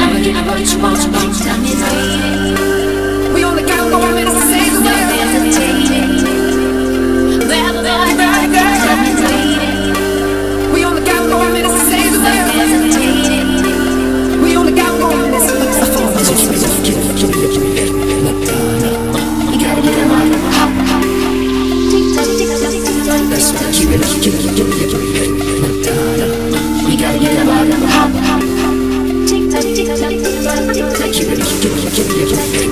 I'm gonna give up what you want, but Tell me, baby. Give me, give me, give me, give me, give me,